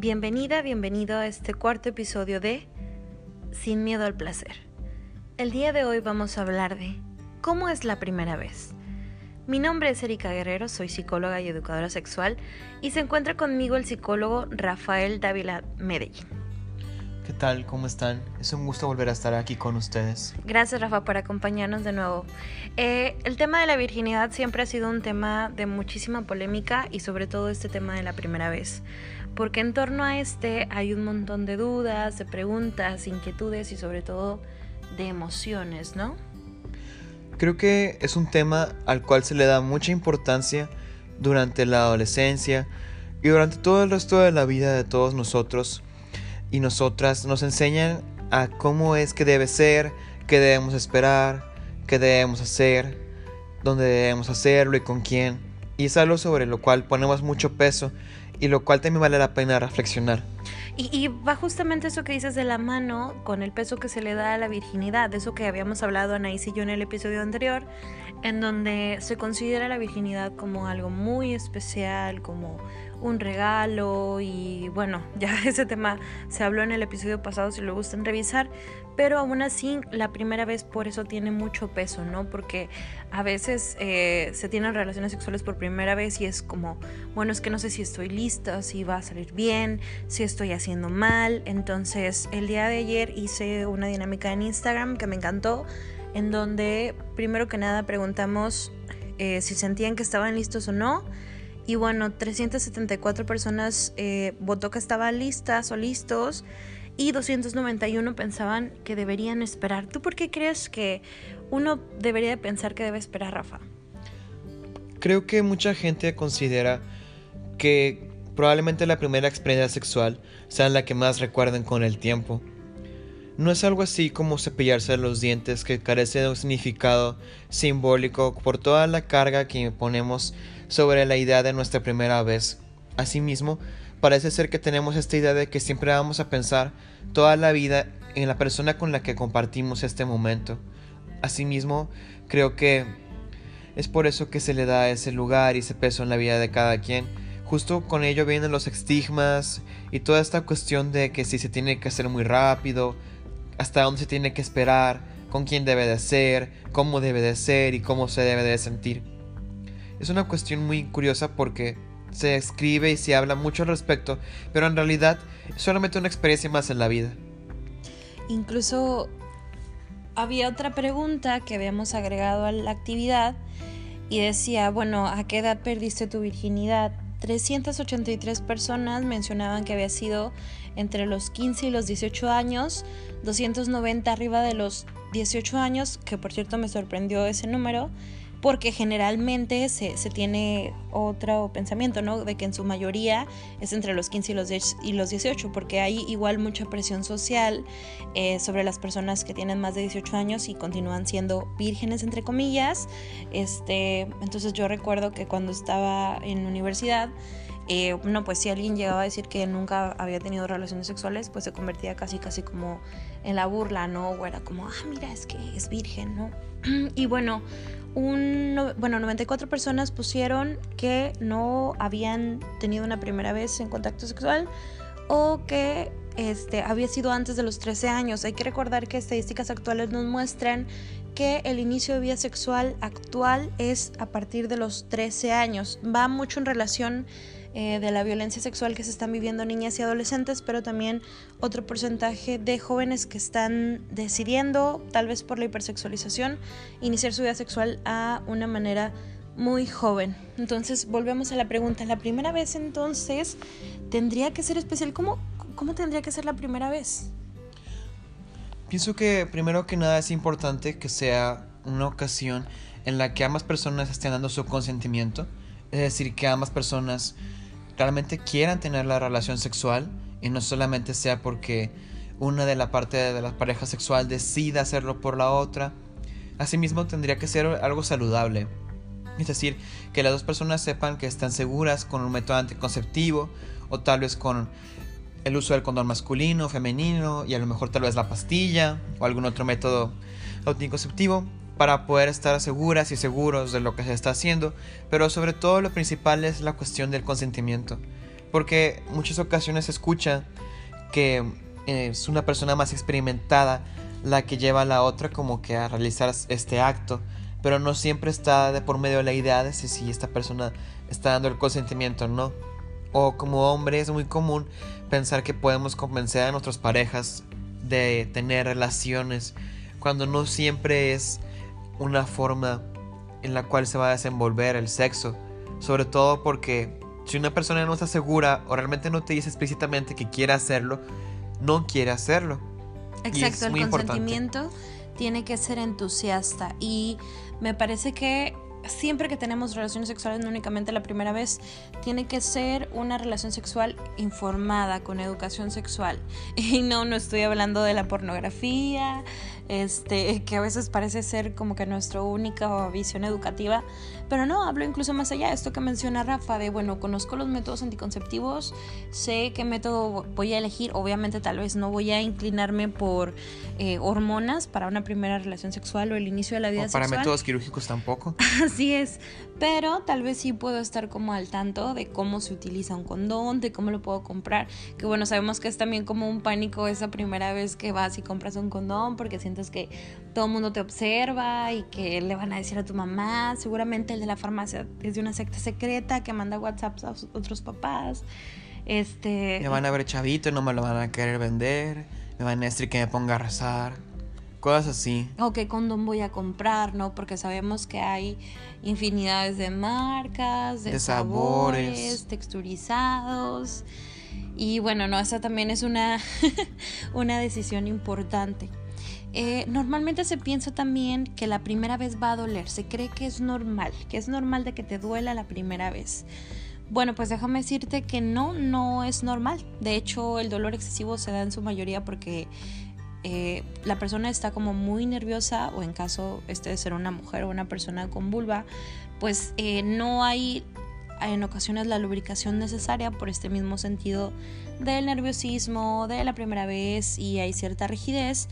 Bienvenida, bienvenido a este cuarto episodio de Sin miedo al placer. El día de hoy vamos a hablar de cómo es la primera vez. Mi nombre es Erika Guerrero, soy psicóloga y educadora sexual y se encuentra conmigo el psicólogo Rafael Dávila Medellín. ¿Qué tal? ¿Cómo están? Es un gusto volver a estar aquí con ustedes. Gracias Rafa por acompañarnos de nuevo. Eh, el tema de la virginidad siempre ha sido un tema de muchísima polémica y sobre todo este tema de la primera vez. Porque en torno a este hay un montón de dudas, de preguntas, inquietudes y sobre todo de emociones, ¿no? Creo que es un tema al cual se le da mucha importancia durante la adolescencia y durante todo el resto de la vida de todos nosotros y nosotras nos enseñan a cómo es que debe ser, qué debemos esperar, qué debemos hacer, dónde debemos hacerlo y con quién. Y es algo sobre lo cual ponemos mucho peso y lo cual también vale la pena reflexionar. Y, va justamente eso que dices de la mano con el peso que se le da a la virginidad, eso que habíamos hablado Anaís y yo en el episodio anterior, en donde se considera la virginidad como algo muy especial, como un regalo y bueno, ya ese tema se habló en el episodio pasado si lo gustan revisar, pero aún así la primera vez por eso tiene mucho peso, ¿no? Porque a veces eh, se tienen relaciones sexuales por primera vez y es como, bueno, es que no sé si estoy lista, si va a salir bien, si estoy haciendo mal, entonces el día de ayer hice una dinámica en Instagram que me encantó, en donde primero que nada preguntamos eh, si sentían que estaban listos o no, y bueno, 374 personas eh, votó que estaban listas o listos y 291 pensaban que deberían esperar. ¿Tú por qué crees que uno debería pensar que debe esperar, Rafa? Creo que mucha gente considera que probablemente la primera experiencia sexual sea la que más recuerden con el tiempo. No es algo así como cepillarse los dientes que carece de un significado simbólico por toda la carga que ponemos sobre la idea de nuestra primera vez. Asimismo, parece ser que tenemos esta idea de que siempre vamos a pensar toda la vida en la persona con la que compartimos este momento. Asimismo, creo que es por eso que se le da ese lugar y ese peso en la vida de cada quien. Justo con ello vienen los estigmas y toda esta cuestión de que si se tiene que hacer muy rápido, hasta dónde se tiene que esperar, con quién debe de ser, cómo debe de ser y cómo se debe de sentir. Es una cuestión muy curiosa porque se escribe y se habla mucho al respecto, pero en realidad es solamente una experiencia más en la vida. Incluso había otra pregunta que habíamos agregado a la actividad y decía, bueno, ¿a qué edad perdiste tu virginidad? 383 personas mencionaban que había sido entre los 15 y los 18 años, 290 arriba de los 18 años, que por cierto me sorprendió ese número, porque generalmente se, tiene otro pensamiento, ¿no? De que en su mayoría es entre los 15 y los, y los 18, porque hay igual mucha presión social eh, sobre las personas que tienen más de 18 años y continúan siendo vírgenes, entre comillas. Este, entonces yo recuerdo que cuando estaba en universidad, eh, no, pues si alguien llegaba a decir que nunca había tenido relaciones sexuales, pues se convertía casi, casi como en la burla, ¿no? O era como, ah, mira, es que es virgen, ¿no? y bueno, un, bueno, 94 personas pusieron que no habían tenido una primera vez en contacto sexual o que este, había sido antes de los 13 años. Hay que recordar que estadísticas actuales nos muestran que el inicio de vida sexual actual es a partir de los 13 años. Va mucho en relación eh, de la violencia sexual que se están viviendo niñas y adolescentes, pero también otro porcentaje de jóvenes que están decidiendo, tal vez por la hipersexualización, iniciar su vida sexual a una manera muy joven. Entonces, volvemos a la pregunta. La primera vez entonces tendría que ser especial. ¿Cómo, cómo tendría que ser la primera vez? Pienso que primero que nada es importante que sea una ocasión en la que ambas personas estén dando su consentimiento. Es decir, que ambas personas realmente quieran tener la relación sexual y no solamente sea porque una de la parte de la pareja sexual decida hacerlo por la otra. Asimismo tendría que ser algo saludable. Es decir, que las dos personas sepan que están seguras con un método anticonceptivo o tal vez con el uso del condón masculino, femenino y a lo mejor tal vez la pastilla o algún otro método anticonceptivo para poder estar seguras y seguros de lo que se está haciendo, pero sobre todo lo principal es la cuestión del consentimiento. Porque muchas ocasiones se escucha que es una persona más experimentada la que lleva a la otra como que a realizar este acto, pero no siempre está de por medio de la idea de si esta persona está dando el consentimiento o no. O como hombre es muy común pensar que podemos convencer a nuestras parejas de tener relaciones cuando no siempre es una forma en la cual se va a desenvolver el sexo. Sobre todo porque si una persona no está segura o realmente no te dice explícitamente que quiere hacerlo, no quiere hacerlo. Exacto, el consentimiento tiene que ser entusiasta y me parece que siempre que tenemos relaciones sexuales, no únicamente la primera vez, tiene que ser una relación sexual informada, con educación sexual. Y no, no estoy hablando de la pornografía, este, que a veces parece ser como que nuestra única visión educativa, pero no, hablo incluso más allá, esto que menciona Rafa, de bueno, conozco los métodos anticonceptivos, sé qué método voy a elegir, obviamente tal vez no voy a inclinarme por eh, hormonas para una primera relación sexual o el inicio de la vida o para métodos quirúrgicos tampoco. Así es, pero tal vez sí puedo estar como al tanto de cómo se utiliza un condón, de cómo lo puedo comprar, que bueno, sabemos que es también como un pánico esa primera vez que vas y compras un condón porque sientes que todo el mundo te observa y que le van a decir a tu mamá, seguramente de la farmacia es de una secta secreta que manda WhatsApp a otros papás. Este. Me van a ver chavito y no me lo van a querer vender. Me van a decir que me ponga a rezar. Cosas así. O qué condón voy a comprar, ¿no? Porque sabemos que hay infinidades de marcas, de, sabores, texturizados. Y bueno, no, esa también es una, una decisión importante. Eh, normalmente se piensa también que la primera vez va a doler, se cree que es normal, que es normal de que te duela la primera vez. Bueno, pues déjame decirte que no, no es normal. De hecho, el dolor excesivo se da en su mayoría porque eh, la persona está como muy nerviosa o en caso este de ser una mujer o una persona con vulva, pues eh, no hay en ocasiones la lubricación necesaria por este mismo sentido del nerviosismo, de la primera vez y hay cierta rigidez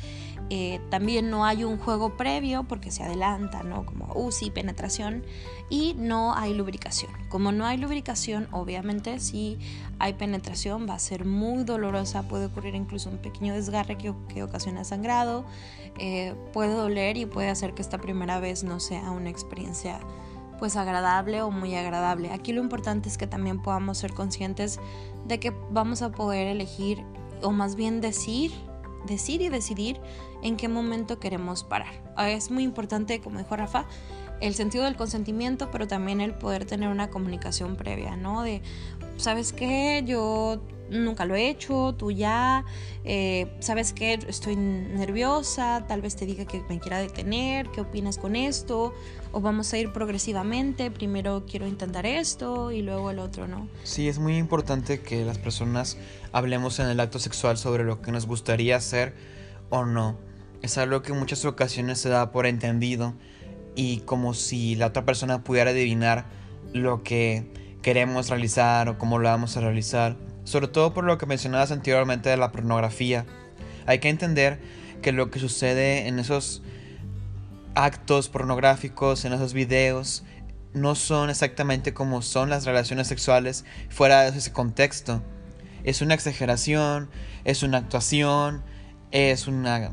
eh, también no hay un juego previo porque se adelanta, ¿no? Como UCI, penetración, y no hay lubricación. Como no hay lubricación, obviamente si hay penetración va a ser muy dolorosa, puede ocurrir incluso un pequeño desgarre que, que ocasiona sangrado, eh, puede doler y puede hacer que esta primera vez no sea una experiencia pues agradable o muy agradable. Aquí lo importante es que también podamos ser conscientes de que vamos a poder elegir o más bien decir decir y decidir en qué momento queremos parar. Es muy importante, como dijo Rafa, el sentido del consentimiento, pero también el poder tener una comunicación previa, ¿no? De, ¿sabes qué? Yo nunca lo he hecho, tú ya, eh, ¿sabes qué? Estoy nerviosa, tal vez te diga que me quiera detener, ¿qué opinas con esto? O vamos a ir progresivamente, primero quiero intentar esto y luego el otro, ¿no? Sí, es muy importante que las personas hablemos en el acto sexual sobre lo que nos gustaría hacer o no. Es algo que en muchas ocasiones se da por entendido y como si la otra persona pudiera adivinar lo que queremos realizar o cómo lo vamos a realizar sobre todo por lo que mencionabas anteriormente de la pornografía. Hay que entender que lo que sucede en esos actos pornográficos, en esos videos, no son exactamente como son las relaciones sexuales fuera de ese contexto. Es una exageración, es una actuación, es una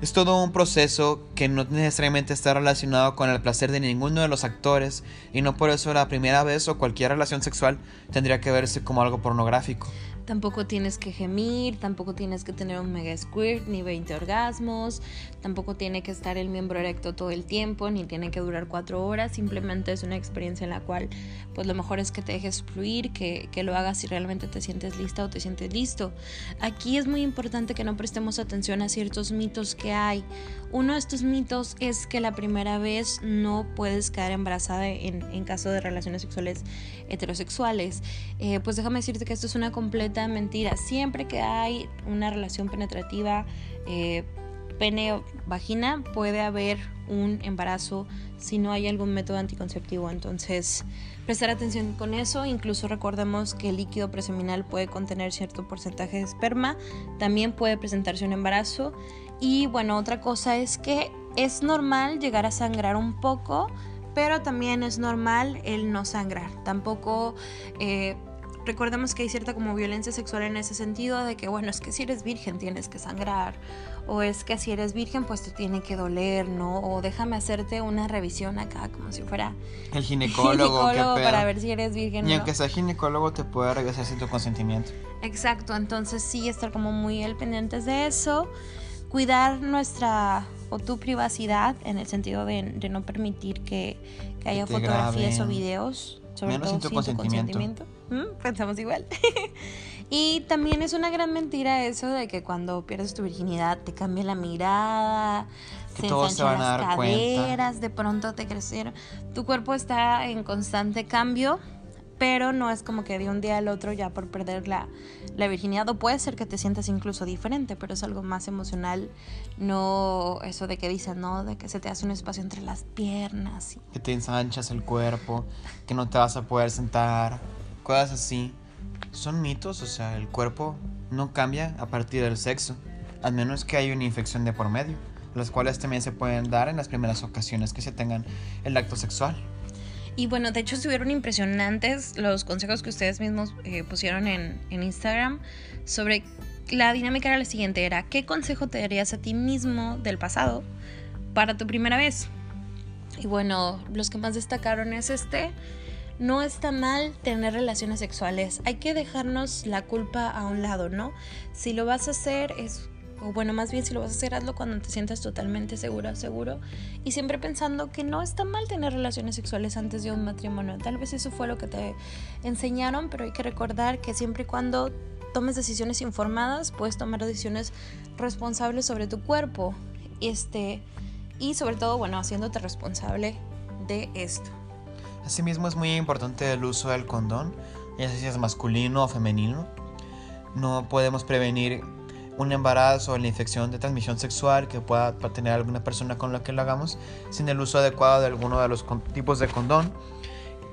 es todo un proceso que no necesariamente está relacionado con el placer de ninguno de los actores y no por eso la primera vez o cualquier relación sexual tendría que verse como algo pornográfico. Tampoco tienes que gemir, tampoco tienes que tener un mega squirt, ni 20 orgasmos, tampoco tiene que estar el miembro erecto todo el tiempo, ni tiene que durar cuatro horas, simplemente es una experiencia en la cual pues lo mejor es que te dejes fluir, que, que lo hagas si realmente te sientes lista o te sientes listo. Aquí es muy importante que no prestemos atención a ciertos mitos que hay. Uno de estos mitos es que la primera vez no puedes quedar embarazada en, en caso de relaciones sexuales heterosexuales. Eh, pues déjame decirte que esto es una completa mentira. Siempre que hay una relación penetrativa eh, pene-vagina, puede haber un embarazo si no hay algún método anticonceptivo. Entonces, prestar atención con eso. Incluso recordemos que el líquido preseminal puede contener cierto porcentaje de esperma. También puede presentarse un embarazo. Y bueno, otra cosa es que es normal llegar a sangrar un poco, pero también es normal el no sangrar. Tampoco... Eh, recordemos que hay cierta como violencia sexual en ese sentido de que, bueno, es que si eres virgen tienes que sangrar, o es que si eres virgen pues te tiene que doler, ¿no? O déjame hacerte una revisión acá como si fuera el ginecólogo, para ver si eres virgen. Y aunque sea ginecólogo te puede regresar sin tu consentimiento. Exacto, entonces sí estar como muy al pendientes de eso, cuidar nuestra o tu privacidad en el sentido de, no permitir que, haya fotografías o videos sobre todo sin tu consentimiento. ¿Mm? Pensamos igual. y también es una gran mentira eso de que cuando pierdes tu virginidad te cambia la mirada, se ensanchan las caderas, de pronto te crecieron. Tu cuerpo está en constante cambio pero no es como que de un día al otro ya por perder la, virginidad, o puede ser que te sientas incluso diferente, pero es algo más emocional, no eso de que dicen, ¿no? De que se te hace un espacio entre las piernas. Y... Que te ensanchas el cuerpo, que no te vas a poder sentar, cosas así. Son mitos, o sea, el cuerpo no cambia a partir del sexo, al menos que haya una infección de por medio, las cuales también se pueden dar en las primeras ocasiones que se tengan el acto sexual. Y bueno, de hecho estuvieron impresionantes los consejos que ustedes mismos eh, pusieron en, en Instagram sobre la dinámica era la siguiente, era ¿qué consejo te darías a ti mismo del pasado para tu primera vez? Y bueno, los que más destacaron es este, no está mal tener relaciones sexuales, hay que dejarnos la culpa a un lado, ¿no? Si lo vas a hacer es o bueno, más bien si lo vas a hacer, hazlo cuando te sientas totalmente segura, seguro. Y siempre pensando que no está mal tener relaciones sexuales antes de un matrimonio. Tal vez eso fue lo que te enseñaron, pero hay que recordar que siempre y cuando tomes decisiones informadas, puedes tomar decisiones responsables sobre tu cuerpo. Este, y sobre todo, bueno, haciéndote responsable de esto. Asimismo es muy importante el uso del condón, ya sea masculino o femenino. No podemos prevenir un embarazo o la infección de transmisión sexual que pueda tener alguna persona con la que lo hagamos sin el uso adecuado de alguno de los tipos de condón.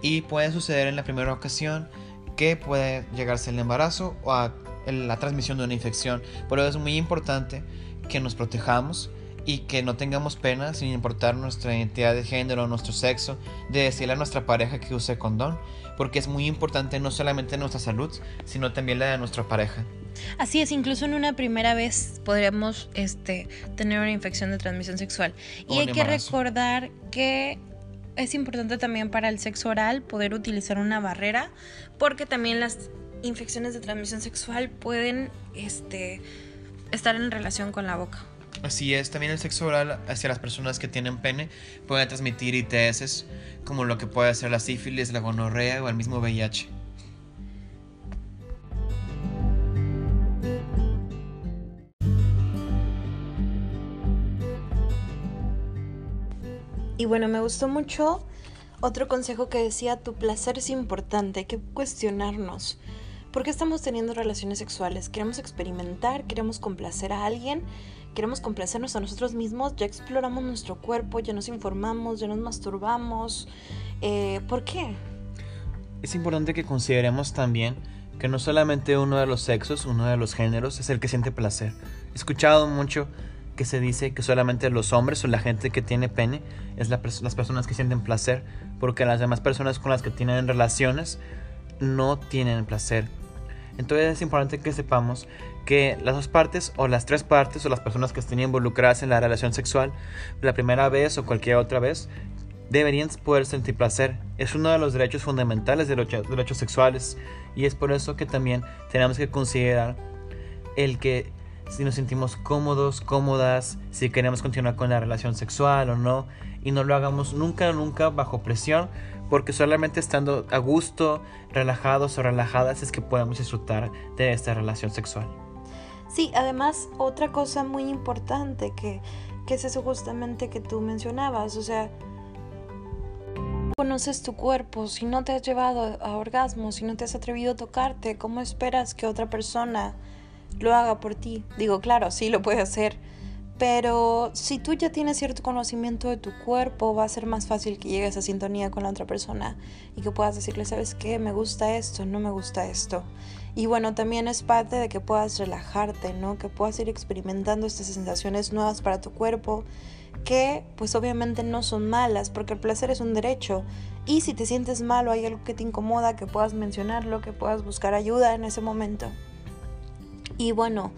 Y puede suceder en la primera ocasión que puede llegarse el embarazo o a la transmisión de una infección. Por eso es muy importante que nos protejamos y que no tengamos pena, sin importar nuestra identidad de género o nuestro sexo, de decirle a nuestra pareja que use condón, porque es muy importante no solamente nuestra salud, sino también la de nuestra pareja. Así es, incluso en una primera vez podríamos este, tener una infección de transmisión sexual. y hay que recordar que es importante también para el sexo oral poder utilizar una barrera, porque también las infecciones de transmisión sexual pueden este, estar en relación con la boca. Así es, también el sexo oral hacia las personas que tienen pene puede transmitir ITS, como lo que puede ser la sífilis, la gonorrea o el mismo VIH. Y bueno, me gustó mucho otro consejo que decía, tu placer es importante, hay que cuestionarnos. ¿Por qué estamos teniendo relaciones sexuales? ¿Queremos experimentar? ¿Queremos complacer a alguien? ¿Queremos complacernos a nosotros mismos? Ya exploramos nuestro cuerpo, ya nos informamos, ya nos masturbamos. Eh, ¿Por qué? Es importante que consideremos también que no solamente uno de los sexos, uno de los géneros es el que siente placer. He escuchado mucho que se dice que solamente los hombres o la gente que tiene pene es las personas que sienten placer, porque las demás personas con las que tienen relaciones no tienen placer. Entonces es importante que sepamos que las dos partes o las tres partes o las personas que estén involucradas en la relación sexual la primera vez o cualquier otra vez deberían poder sentir placer. Es uno de los derechos fundamentales de los derechos sexuales y es por eso que también tenemos que considerar el que si nos sentimos cómodos, cómodas, si queremos continuar con la relación sexual o no, y no lo hagamos nunca, nunca bajo presión, porque solamente estando a gusto, relajados o relajadas es que podemos disfrutar de esta relación sexual. Sí, además otra cosa muy importante que, que es eso justamente que tú mencionabas, o sea, conoces tu cuerpo, si no te has llevado a orgasmo, si no te has atrevido a tocarte, ¿cómo esperas que otra persona lo haga por ti. Digo, claro, sí lo puede hacer, pero si tú ya tienes cierto conocimiento de tu cuerpo, va a ser más fácil que llegues a sintonía con la otra persona y que puedas decirle, ¿sabes qué? Me gusta esto, no me gusta esto. Y bueno, también es parte de que puedas relajarte, ¿no? Que puedas ir experimentando estas sensaciones nuevas para tu cuerpo, que pues obviamente no son malas, porque el placer es un derecho. Y si te sientes mal o hay algo que te incomoda, que puedas mencionarlo, que puedas buscar ayuda en ese momento. Y bueno,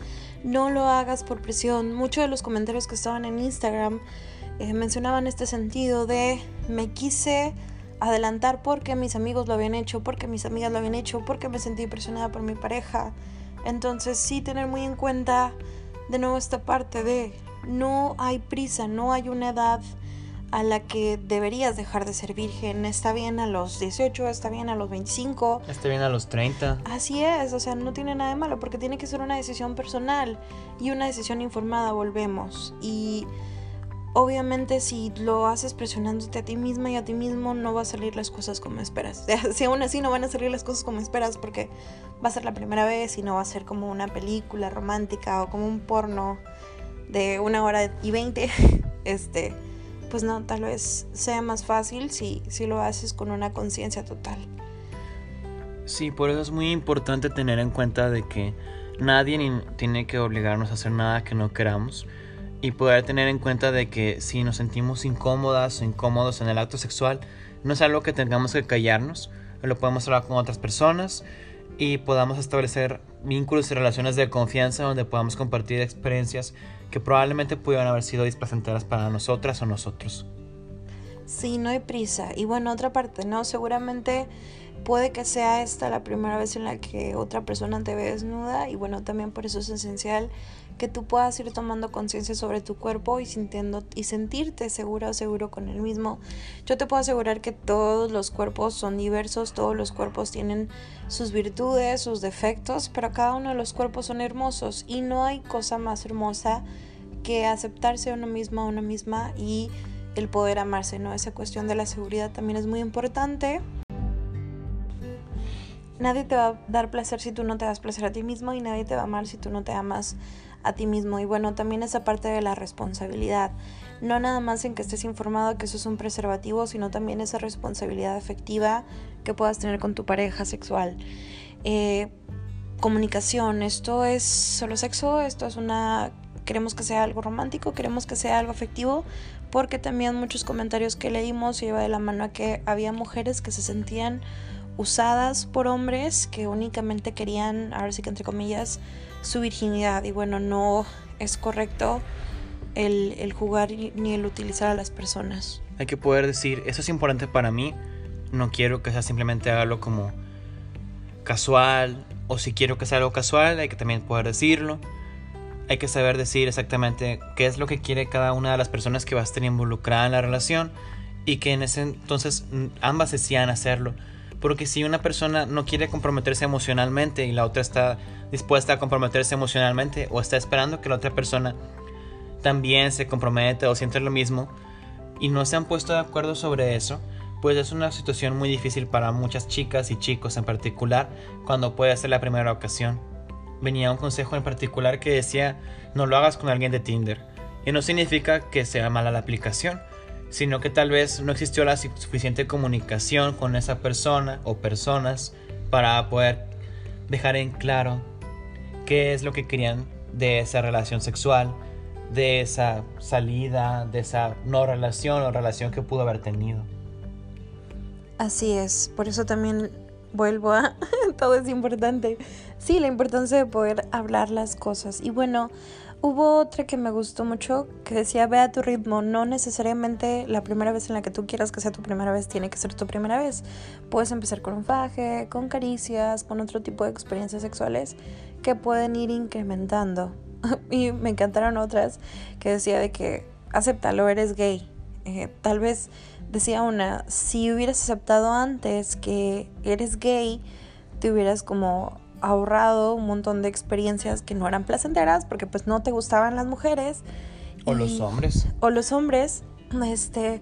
no lo hagas por presión. Muchos de los comentarios que estaban en Instagram eh, mencionaban este sentido de me quise adelantar porque mis amigos lo habían hecho, porque mis amigas lo habían hecho, porque me sentí presionada por mi pareja. Entonces sí tener muy en cuenta de nuevo esta parte de no hay prisa, no hay una edad a la que deberías dejar de ser virgen. Está bien a los 18, está bien a los 25. Está bien a los 30. Así es, o sea, no tiene nada de malo porque tiene que ser una decisión personal y una decisión informada, volvemos. Y obviamente si lo haces presionándote a ti misma y a ti mismo, no va a salir las cosas como esperas. si aún así no van a salir las cosas como esperas porque va a ser la primera vez y no va a ser como una película romántica o como un porno de una hora y veinte, este, pues no, tal vez sea más fácil si, si lo haces con una conciencia total. Sí, por eso es muy importante tener en cuenta de que nadie tiene que obligarnos a hacer nada que no queramos y poder tener en cuenta de que si nos sentimos incómodas o incómodos en el acto sexual, no es algo que tengamos que callarnos, lo podemos hablar con otras personas y podamos establecer vínculos y relaciones de confianza donde podamos compartir experiencias que probablemente pudieran haber sido displacenteras para nosotras o nosotros. Sí, no hay prisa. Y bueno, otra parte, ¿no? Seguramente puede que sea esta la primera vez en la que otra persona te ve desnuda y bueno, también por eso es esencial que tú puedas ir tomando conciencia sobre tu cuerpo y sintiendo y sentirte segura o seguro con el mismo. Yo te puedo asegurar que todos los cuerpos son diversos, todos los cuerpos tienen sus virtudes, sus defectos, pero cada uno de los cuerpos son hermosos y no hay cosa más hermosa que aceptarse a uno mismo, a una misma y el poder amarse, ¿no? Esa cuestión de la seguridad también es muy importante. Nadie te va a dar placer si tú no te das placer a ti mismo y nadie te va a amar si tú no te amas a ti mismo. Y bueno, también esa parte de la responsabilidad. No nada más en que estés informado que eso es un preservativo, sino también esa responsabilidad afectiva que puedas tener con tu pareja sexual. Eh, comunicación, esto es solo sexo, esto es una... Queremos que sea algo romántico, queremos que sea algo afectivo, porque también muchos comentarios que leímos lleva de la mano a que había mujeres que se sentían usadas por hombres que únicamente querían, ahora sí que entre comillas, su virginidad. Y bueno, no es correcto el, el jugar ni el utilizar a las personas. Hay que poder decir, eso es importante para mí, no quiero que sea simplemente hacerlo como casual, o si quiero que sea algo casual, hay que también poder decirlo. Hay que saber decir exactamente qué es lo que quiere cada una de las personas que va a estar involucrada en la relación y que en ese entonces ambas decían hacerlo porque si una persona no quiere comprometerse emocionalmente y la otra está dispuesta a comprometerse emocionalmente o está esperando que la otra persona también se comprometa o siente lo mismo y no se han puesto de acuerdo sobre eso, pues es una situación muy difícil para muchas chicas y chicos en particular cuando puede ser la primera ocasión. Venía un consejo en particular que decía no lo hagas con alguien de Tinder y no significa que sea mala la aplicación, sino que tal vez no existió la suficiente comunicación con esa persona o personas para poder dejar en claro qué es lo que querían de esa relación sexual, de esa salida, de esa no relación o relación que pudo haber tenido. Así es, por eso también vuelvo a todo es importante. Sí, la importancia de poder hablar las cosas. Y bueno, Hubo otra que me gustó mucho que decía ve a tu ritmo, no necesariamente la primera vez en la que tú quieras que sea tu primera vez tiene que ser tu primera vez. Puedes empezar con un faje, con caricias, con otro tipo de experiencias sexuales que pueden ir incrementando. y me encantaron otras que decía de que acéptalo, eres gay. Eh, tal vez decía una, si hubieras aceptado antes que eres gay, te hubieras como ahorrado un montón de experiencias que no eran placenteras porque pues no te gustaban las mujeres. O los hombres. O los hombres. Este.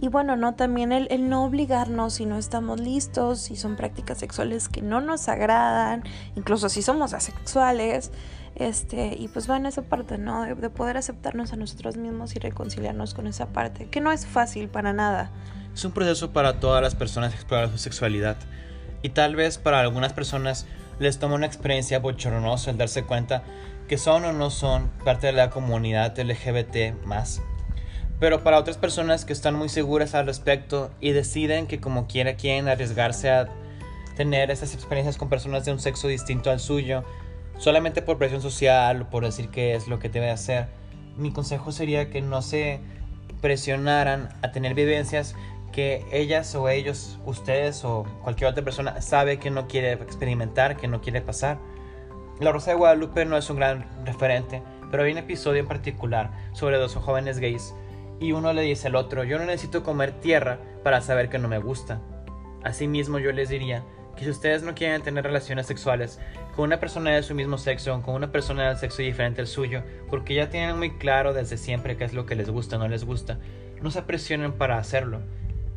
Y bueno, no, también el, el, no obligarnos si no estamos listos, si son prácticas sexuales que no nos agradan, incluso si somos asexuales, este, y pues bueno, esa parte, ¿no? De, de, poder aceptarnos a nosotros mismos y reconciliarnos con esa parte, que no es fácil para nada. Es un proceso para todas las personas explorar su sexualidad, y tal vez para algunas personas les toma una experiencia bochornosa el darse cuenta que son o no son parte de la comunidad LGBT más. Pero para otras personas que están muy seguras al respecto y deciden que como quiera quieren arriesgarse a tener esas experiencias con personas de un sexo distinto al suyo, solamente por presión social o por decir que es lo que debe hacer, mi consejo sería que no se presionaran a tener vivencias que ellas o ellos, ustedes o cualquier otra persona sabe que no quiere experimentar, que no quiere pasar. La Rosa de Guadalupe no es un gran referente, pero hay un episodio en particular sobre dos jóvenes gays y uno le dice al otro, yo no necesito comer tierra para saber que no me gusta. Asimismo yo les diría que si ustedes no quieren tener relaciones sexuales con una persona de su mismo sexo o con una persona del sexo diferente al suyo, porque ya tienen muy claro desde siempre qué es lo que les gusta o no les gusta, no se presionen para hacerlo,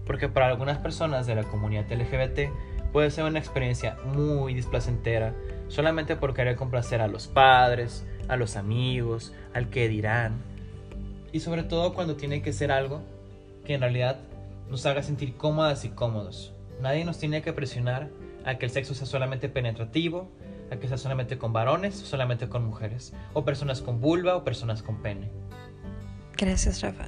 porque para algunas personas de la comunidad LGBT puede ser una experiencia muy displacentera solamente por querer complacer a los padres, a los amigos, al que dirán, y sobre todo cuando tiene que ser algo que en realidad nos haga sentir cómodas y cómodos. Nadie nos tiene que presionar a que el sexo sea solamente penetrativo, a que sea solamente con varones solamente con mujeres, o personas con vulva o personas con pene. Gracias, Rafa.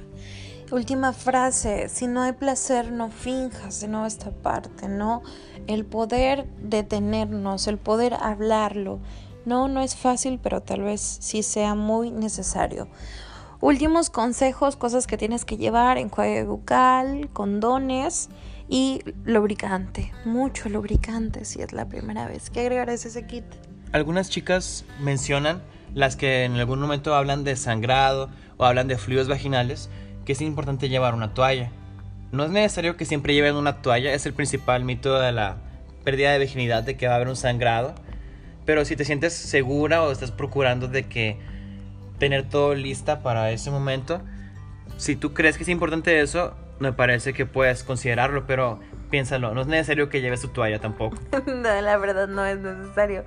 Última frase, si no hay placer, no finjas de nuevo esta parte, ¿no? El poder detenernos, el poder hablarlo. No, no es fácil, pero tal vez sí sea muy necesario. Últimos consejos, cosas que tienes que llevar, enjuague bucal, condones y lubricante, mucho lubricante si es la primera vez. ¿Qué agregar a ese kit? Algunas chicas mencionan, las que en algún momento hablan de sangrado o hablan de fluidos vaginales, que es importante llevar una toalla. No es necesario que siempre lleven una toalla, es el principal mito de la pérdida de virginidad, de que va a haber un sangrado. Pero si te sientes segura o estás procurando de que tener todo lista para ese momento, si tú crees que es importante eso, me parece que puedes considerarlo, pero piénsalo, no es necesario que lleves tu toalla tampoco. no, la verdad no es necesario.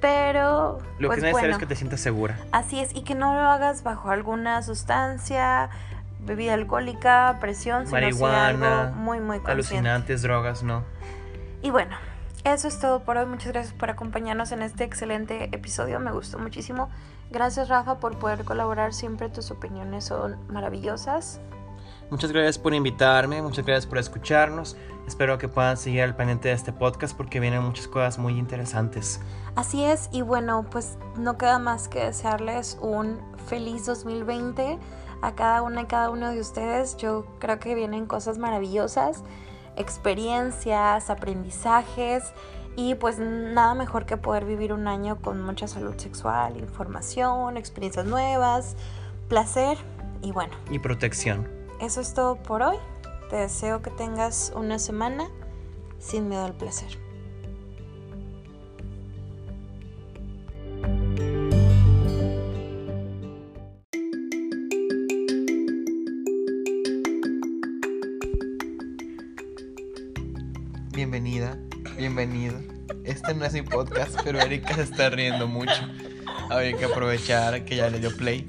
Pero. Lo que pues es necesario es que te sientas segura. Así es, y que no lo hagas bajo alguna sustancia, bebida alcohólica, presión, Marihuana, algo muy, muy consciente. alucinantes, drogas, no. Y bueno, eso es todo por hoy. Muchas gracias por acompañarnos en este excelente episodio. Me gustó muchísimo. Gracias, Rafa, por poder colaborar. Siempre tus opiniones son maravillosas. Muchas gracias por invitarme, muchas gracias por escucharnos. Espero que puedan seguir al pendiente de este podcast porque vienen muchas cosas muy interesantes. Así es, y bueno, pues no queda más que desearles un feliz 2020 a cada una y cada uno de ustedes. Yo creo que vienen cosas maravillosas, experiencias, aprendizajes y pues nada mejor que poder vivir un año con mucha salud sexual, información, experiencias nuevas, placer y bueno. Y protección eso es todo por hoy. Te deseo que tengas una semana sin miedo al placer. Podcast, pero Erika se está riendo mucho. Habría que aprovechar que ya le dio play.